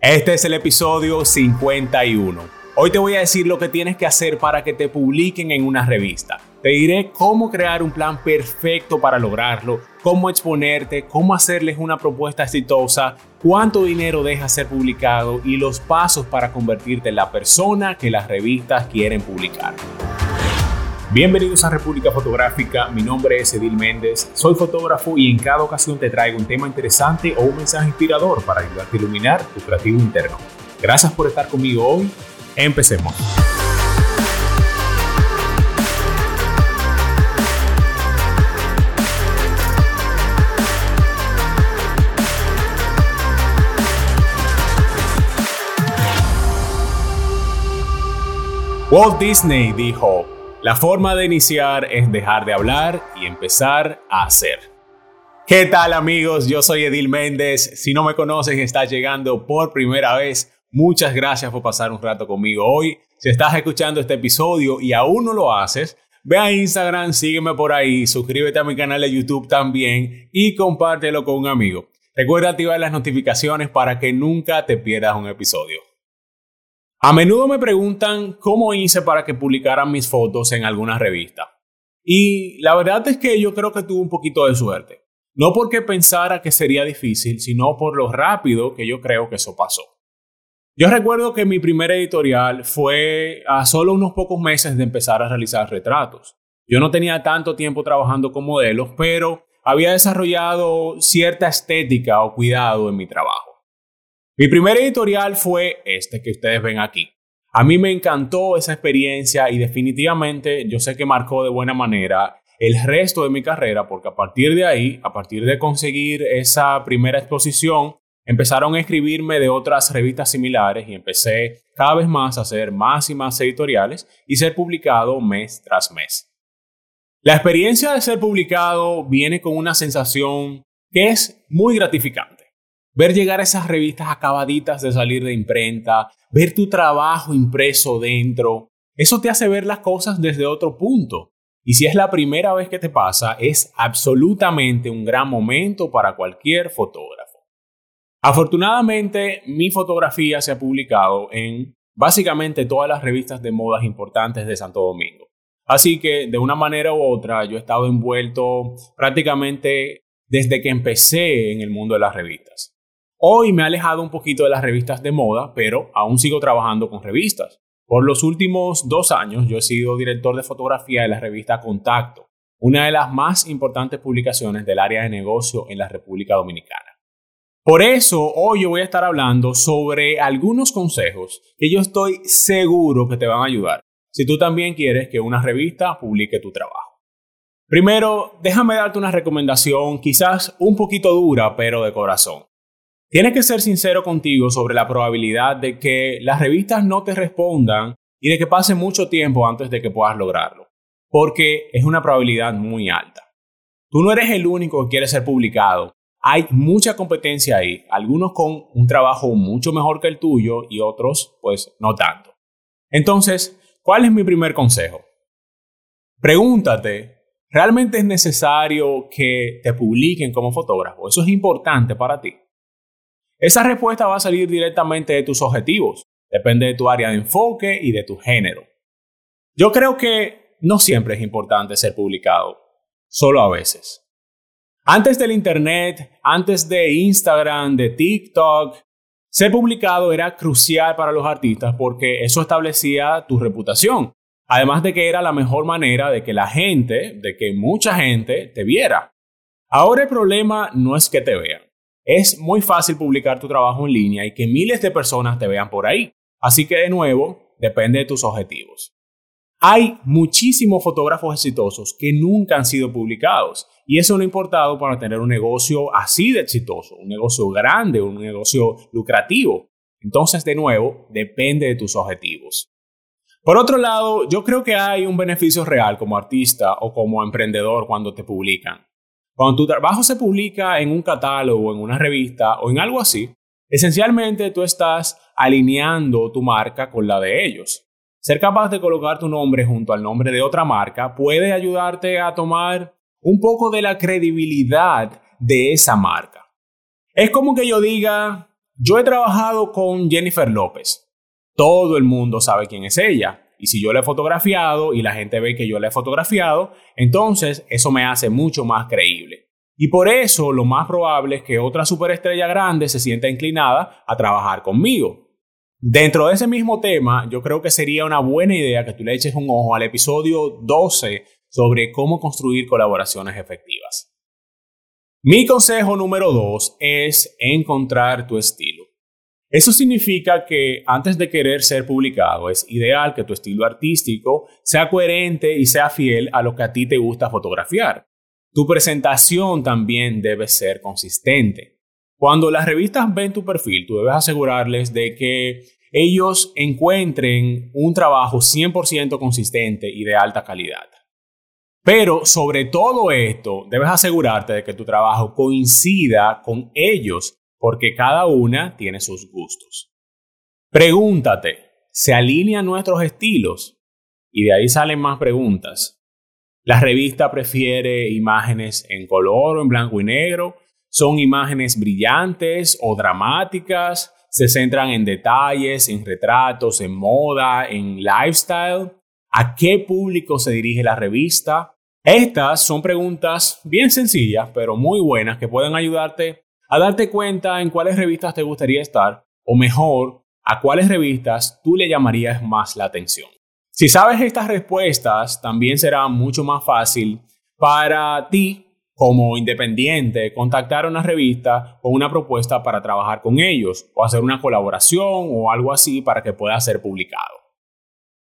Este es el episodio 51. Hoy te voy a decir lo que tienes que hacer para que te publiquen en una revista. Te diré cómo crear un plan perfecto para lograrlo, cómo exponerte, cómo hacerles una propuesta exitosa, cuánto dinero deja ser publicado y los pasos para convertirte en la persona que las revistas quieren publicar. Bienvenidos a República Fotográfica, mi nombre es Edil Méndez, soy fotógrafo y en cada ocasión te traigo un tema interesante o un mensaje inspirador para ayudarte a iluminar tu creativo interno. Gracias por estar conmigo hoy, empecemos. Walt Disney dijo, la forma de iniciar es dejar de hablar y empezar a hacer. ¿Qué tal amigos? Yo soy Edil Méndez. Si no me conoces y estás llegando por primera vez, muchas gracias por pasar un rato conmigo hoy. Si estás escuchando este episodio y aún no lo haces, ve a Instagram, sígueme por ahí, suscríbete a mi canal de YouTube también y compártelo con un amigo. Recuerda activar las notificaciones para que nunca te pierdas un episodio. A menudo me preguntan cómo hice para que publicaran mis fotos en alguna revista. Y la verdad es que yo creo que tuve un poquito de suerte. No porque pensara que sería difícil, sino por lo rápido que yo creo que eso pasó. Yo recuerdo que mi primer editorial fue a solo unos pocos meses de empezar a realizar retratos. Yo no tenía tanto tiempo trabajando con modelos, pero había desarrollado cierta estética o cuidado en mi trabajo. Mi primer editorial fue este que ustedes ven aquí. A mí me encantó esa experiencia y definitivamente yo sé que marcó de buena manera el resto de mi carrera porque a partir de ahí, a partir de conseguir esa primera exposición, empezaron a escribirme de otras revistas similares y empecé cada vez más a hacer más y más editoriales y ser publicado mes tras mes. La experiencia de ser publicado viene con una sensación que es muy gratificante. Ver llegar esas revistas acabaditas de salir de imprenta, ver tu trabajo impreso dentro, eso te hace ver las cosas desde otro punto. Y si es la primera vez que te pasa, es absolutamente un gran momento para cualquier fotógrafo. Afortunadamente, mi fotografía se ha publicado en básicamente todas las revistas de modas importantes de Santo Domingo. Así que, de una manera u otra, yo he estado envuelto prácticamente desde que empecé en el mundo de las revistas. Hoy me he alejado un poquito de las revistas de moda, pero aún sigo trabajando con revistas. Por los últimos dos años yo he sido director de fotografía de la revista Contacto, una de las más importantes publicaciones del área de negocio en la República Dominicana. Por eso hoy yo voy a estar hablando sobre algunos consejos que yo estoy seguro que te van a ayudar si tú también quieres que una revista publique tu trabajo. Primero, déjame darte una recomendación quizás un poquito dura, pero de corazón. Tienes que ser sincero contigo sobre la probabilidad de que las revistas no te respondan y de que pase mucho tiempo antes de que puedas lograrlo, porque es una probabilidad muy alta. Tú no eres el único que quiere ser publicado. Hay mucha competencia ahí, algunos con un trabajo mucho mejor que el tuyo y otros pues no tanto. Entonces, ¿cuál es mi primer consejo? Pregúntate, ¿realmente es necesario que te publiquen como fotógrafo? Eso es importante para ti. Esa respuesta va a salir directamente de tus objetivos. Depende de tu área de enfoque y de tu género. Yo creo que no siempre es importante ser publicado, solo a veces. Antes del Internet, antes de Instagram, de TikTok, ser publicado era crucial para los artistas porque eso establecía tu reputación. Además de que era la mejor manera de que la gente, de que mucha gente te viera. Ahora el problema no es que te vean. Es muy fácil publicar tu trabajo en línea y que miles de personas te vean por ahí. Así que de nuevo, depende de tus objetivos. Hay muchísimos fotógrafos exitosos que nunca han sido publicados y eso no ha importado para tener un negocio así de exitoso, un negocio grande, un negocio lucrativo. Entonces, de nuevo, depende de tus objetivos. Por otro lado, yo creo que hay un beneficio real como artista o como emprendedor cuando te publican. Cuando tu trabajo se publica en un catálogo, en una revista o en algo así, esencialmente tú estás alineando tu marca con la de ellos. Ser capaz de colocar tu nombre junto al nombre de otra marca puede ayudarte a tomar un poco de la credibilidad de esa marca. Es como que yo diga, Yo he trabajado con Jennifer López. Todo el mundo sabe quién es ella. Y si yo la he fotografiado y la gente ve que yo la he fotografiado, entonces eso me hace mucho más creíble. Y por eso lo más probable es que otra superestrella grande se sienta inclinada a trabajar conmigo. Dentro de ese mismo tema, yo creo que sería una buena idea que tú le eches un ojo al episodio 12 sobre cómo construir colaboraciones efectivas. Mi consejo número 2 es encontrar tu estilo. Eso significa que antes de querer ser publicado, es ideal que tu estilo artístico sea coherente y sea fiel a lo que a ti te gusta fotografiar. Tu presentación también debe ser consistente. Cuando las revistas ven tu perfil, tú debes asegurarles de que ellos encuentren un trabajo 100% consistente y de alta calidad. Pero sobre todo esto, debes asegurarte de que tu trabajo coincida con ellos porque cada una tiene sus gustos. Pregúntate, ¿se alinean nuestros estilos? Y de ahí salen más preguntas. ¿La revista prefiere imágenes en color o en blanco y negro? ¿Son imágenes brillantes o dramáticas? ¿Se centran en detalles, en retratos, en moda, en lifestyle? ¿A qué público se dirige la revista? Estas son preguntas bien sencillas, pero muy buenas que pueden ayudarte a darte cuenta en cuáles revistas te gustaría estar, o mejor, a cuáles revistas tú le llamarías más la atención. Si sabes estas respuestas, también será mucho más fácil para ti como independiente contactar a una revista con una propuesta para trabajar con ellos o hacer una colaboración o algo así para que pueda ser publicado.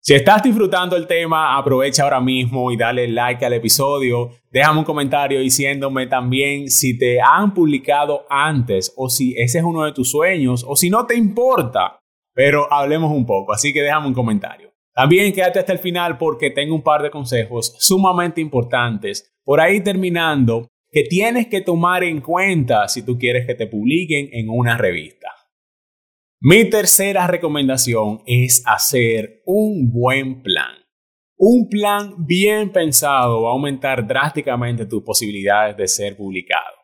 Si estás disfrutando el tema, aprovecha ahora mismo y dale like al episodio. Déjame un comentario diciéndome también si te han publicado antes o si ese es uno de tus sueños o si no te importa. Pero hablemos un poco, así que déjame un comentario. También quédate hasta el final porque tengo un par de consejos sumamente importantes. Por ahí terminando, que tienes que tomar en cuenta si tú quieres que te publiquen en una revista. Mi tercera recomendación es hacer un buen plan. Un plan bien pensado va a aumentar drásticamente tus posibilidades de ser publicado.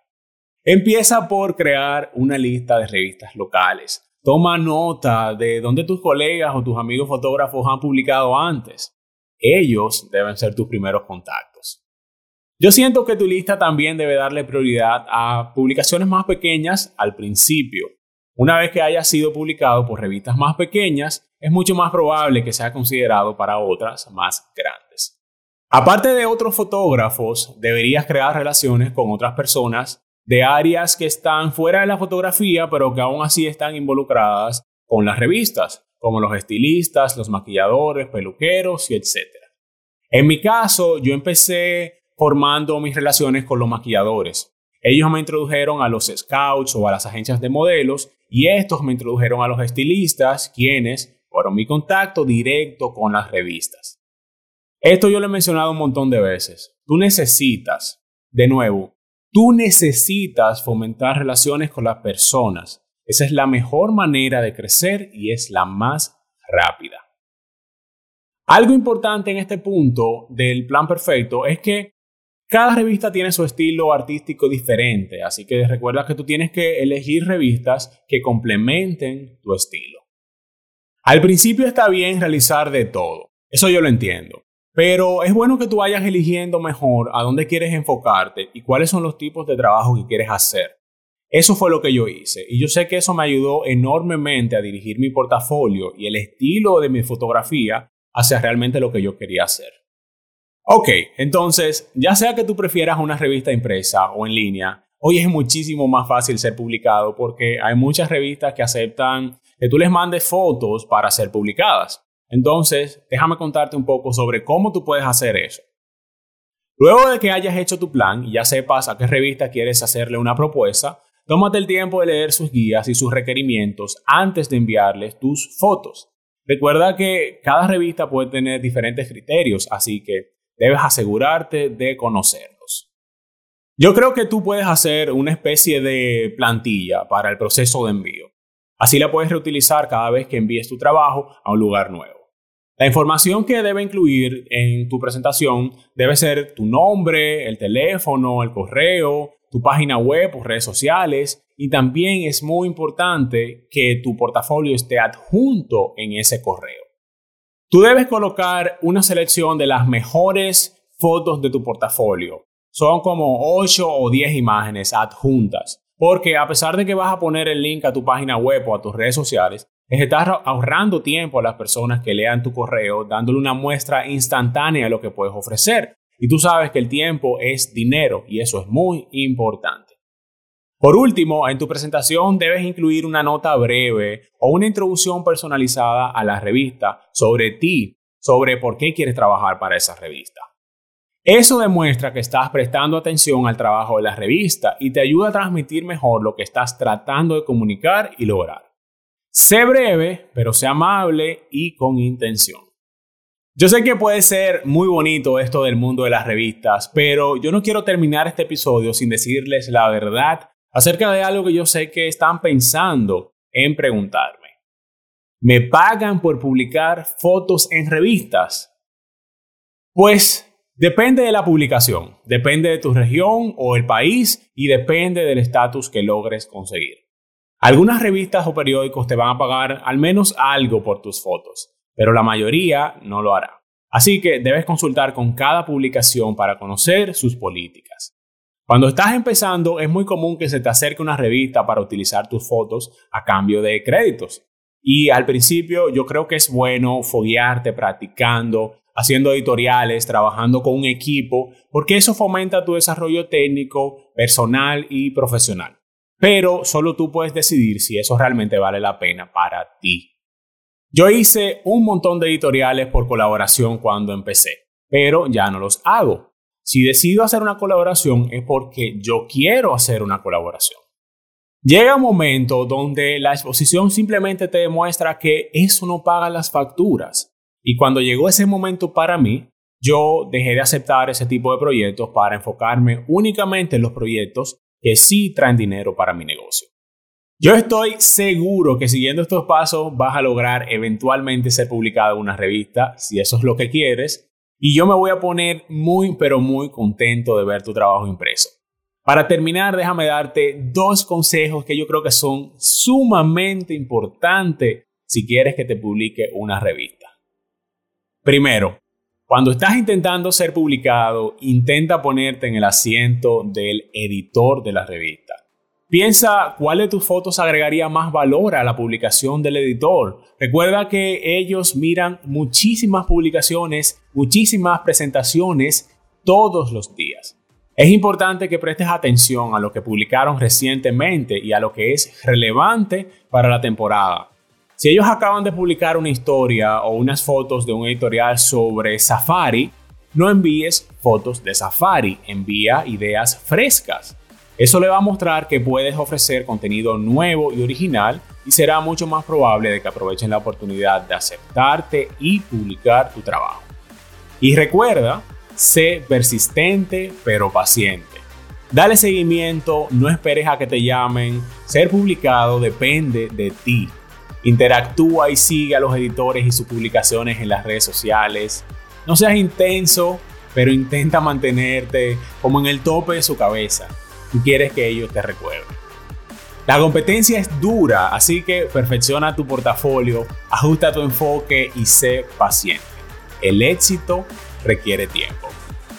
Empieza por crear una lista de revistas locales. Toma nota de dónde tus colegas o tus amigos fotógrafos han publicado antes. Ellos deben ser tus primeros contactos. Yo siento que tu lista también debe darle prioridad a publicaciones más pequeñas al principio una vez que haya sido publicado por revistas más pequeñas, es mucho más probable que sea considerado para otras más grandes. Aparte de otros fotógrafos, deberías crear relaciones con otras personas de áreas que están fuera de la fotografía, pero que aún así están involucradas con las revistas, como los estilistas, los maquilladores, peluqueros y etc. En mi caso, yo empecé formando mis relaciones con los maquilladores. Ellos me introdujeron a los scouts o a las agencias de modelos y estos me introdujeron a los estilistas, quienes fueron mi contacto directo con las revistas. Esto yo lo he mencionado un montón de veces. Tú necesitas, de nuevo, tú necesitas fomentar relaciones con las personas. Esa es la mejor manera de crecer y es la más rápida. Algo importante en este punto del plan perfecto es que cada revista tiene su estilo artístico diferente, así que recuerda que tú tienes que elegir revistas que complementen tu estilo. Al principio está bien realizar de todo, eso yo lo entiendo, pero es bueno que tú vayas eligiendo mejor a dónde quieres enfocarte y cuáles son los tipos de trabajo que quieres hacer. Eso fue lo que yo hice y yo sé que eso me ayudó enormemente a dirigir mi portafolio y el estilo de mi fotografía hacia realmente lo que yo quería hacer. Ok, entonces, ya sea que tú prefieras una revista impresa o en línea, hoy es muchísimo más fácil ser publicado porque hay muchas revistas que aceptan que tú les mandes fotos para ser publicadas. Entonces, déjame contarte un poco sobre cómo tú puedes hacer eso. Luego de que hayas hecho tu plan y ya sepas a qué revista quieres hacerle una propuesta, tómate el tiempo de leer sus guías y sus requerimientos antes de enviarles tus fotos. Recuerda que cada revista puede tener diferentes criterios, así que debes asegurarte de conocerlos. Yo creo que tú puedes hacer una especie de plantilla para el proceso de envío. Así la puedes reutilizar cada vez que envíes tu trabajo a un lugar nuevo. La información que debe incluir en tu presentación debe ser tu nombre, el teléfono, el correo, tu página web o redes sociales y también es muy importante que tu portafolio esté adjunto en ese correo. Tú debes colocar una selección de las mejores fotos de tu portafolio. Son como 8 o 10 imágenes adjuntas. Porque a pesar de que vas a poner el link a tu página web o a tus redes sociales, estás ahorrando tiempo a las personas que lean tu correo, dándole una muestra instantánea de lo que puedes ofrecer. Y tú sabes que el tiempo es dinero y eso es muy importante. Por último, en tu presentación debes incluir una nota breve o una introducción personalizada a la revista sobre ti, sobre por qué quieres trabajar para esa revista. Eso demuestra que estás prestando atención al trabajo de la revista y te ayuda a transmitir mejor lo que estás tratando de comunicar y lograr. Sé breve, pero sé amable y con intención. Yo sé que puede ser muy bonito esto del mundo de las revistas, pero yo no quiero terminar este episodio sin decirles la verdad acerca de algo que yo sé que están pensando en preguntarme. ¿Me pagan por publicar fotos en revistas? Pues depende de la publicación, depende de tu región o el país y depende del estatus que logres conseguir. Algunas revistas o periódicos te van a pagar al menos algo por tus fotos, pero la mayoría no lo hará. Así que debes consultar con cada publicación para conocer sus políticas. Cuando estás empezando, es muy común que se te acerque una revista para utilizar tus fotos a cambio de créditos. Y al principio yo creo que es bueno foguearte practicando, haciendo editoriales, trabajando con un equipo, porque eso fomenta tu desarrollo técnico, personal y profesional. Pero solo tú puedes decidir si eso realmente vale la pena para ti. Yo hice un montón de editoriales por colaboración cuando empecé, pero ya no los hago. Si decido hacer una colaboración es porque yo quiero hacer una colaboración. Llega un momento donde la exposición simplemente te demuestra que eso no paga las facturas. Y cuando llegó ese momento para mí, yo dejé de aceptar ese tipo de proyectos para enfocarme únicamente en los proyectos que sí traen dinero para mi negocio. Yo estoy seguro que siguiendo estos pasos vas a lograr eventualmente ser publicado en una revista, si eso es lo que quieres, y yo me voy a poner muy, pero muy contento de ver tu trabajo impreso. Para terminar, déjame darte dos consejos que yo creo que son sumamente importantes si quieres que te publique una revista. Primero, cuando estás intentando ser publicado, intenta ponerte en el asiento del editor de la revista. Piensa cuál de tus fotos agregaría más valor a la publicación del editor. Recuerda que ellos miran muchísimas publicaciones, muchísimas presentaciones todos los días. Es importante que prestes atención a lo que publicaron recientemente y a lo que es relevante para la temporada. Si ellos acaban de publicar una historia o unas fotos de un editorial sobre Safari, no envíes fotos de Safari, envía ideas frescas. Eso le va a mostrar que puedes ofrecer contenido nuevo y original y será mucho más probable de que aprovechen la oportunidad de aceptarte y publicar tu trabajo. Y recuerda, sé persistente pero paciente. Dale seguimiento, no esperes a que te llamen. Ser publicado depende de ti. Interactúa y sigue a los editores y sus publicaciones en las redes sociales. No seas intenso, pero intenta mantenerte como en el tope de su cabeza y quieres que ellos te recuerden. La competencia es dura, así que perfecciona tu portafolio, ajusta tu enfoque y sé paciente. El éxito requiere tiempo.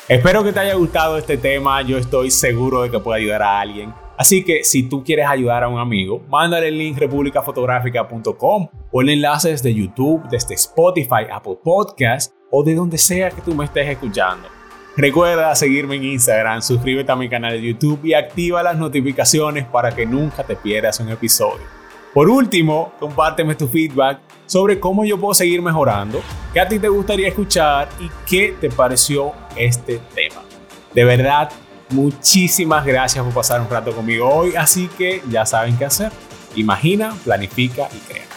Espero que te haya gustado este tema, yo estoy seguro de que puede ayudar a alguien. Así que si tú quieres ayudar a un amigo, mándale el link republicafotográfica.com o el enlace desde YouTube, desde Spotify, Apple Podcast o de donde sea que tú me estés escuchando. Recuerda seguirme en Instagram, suscríbete a mi canal de YouTube y activa las notificaciones para que nunca te pierdas un episodio. Por último, compárteme tu feedback sobre cómo yo puedo seguir mejorando, qué a ti te gustaría escuchar y qué te pareció este tema. De verdad, muchísimas gracias por pasar un rato conmigo hoy, así que ya saben qué hacer. Imagina, planifica y crea.